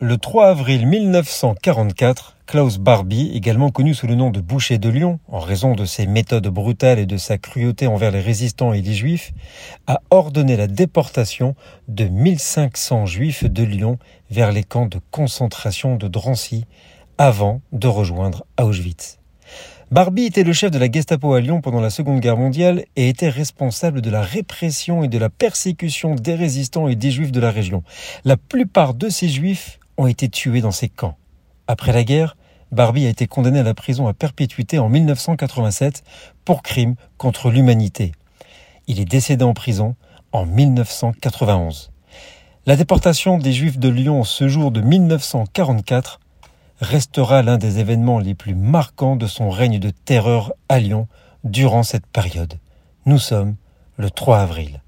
Le 3 avril 1944, Klaus Barbie, également connu sous le nom de Boucher de Lyon, en raison de ses méthodes brutales et de sa cruauté envers les résistants et les juifs, a ordonné la déportation de 1500 juifs de Lyon vers les camps de concentration de Drancy avant de rejoindre Auschwitz. Barbie était le chef de la Gestapo à Lyon pendant la Seconde Guerre mondiale et était responsable de la répression et de la persécution des résistants et des juifs de la région. La plupart de ces juifs ont été tués dans ces camps. Après la guerre, Barbie a été condamné à la prison à perpétuité en 1987 pour crime contre l'humanité. Il est décédé en prison en 1991. La déportation des Juifs de Lyon ce jour de 1944 restera l'un des événements les plus marquants de son règne de terreur à Lyon durant cette période. Nous sommes le 3 avril.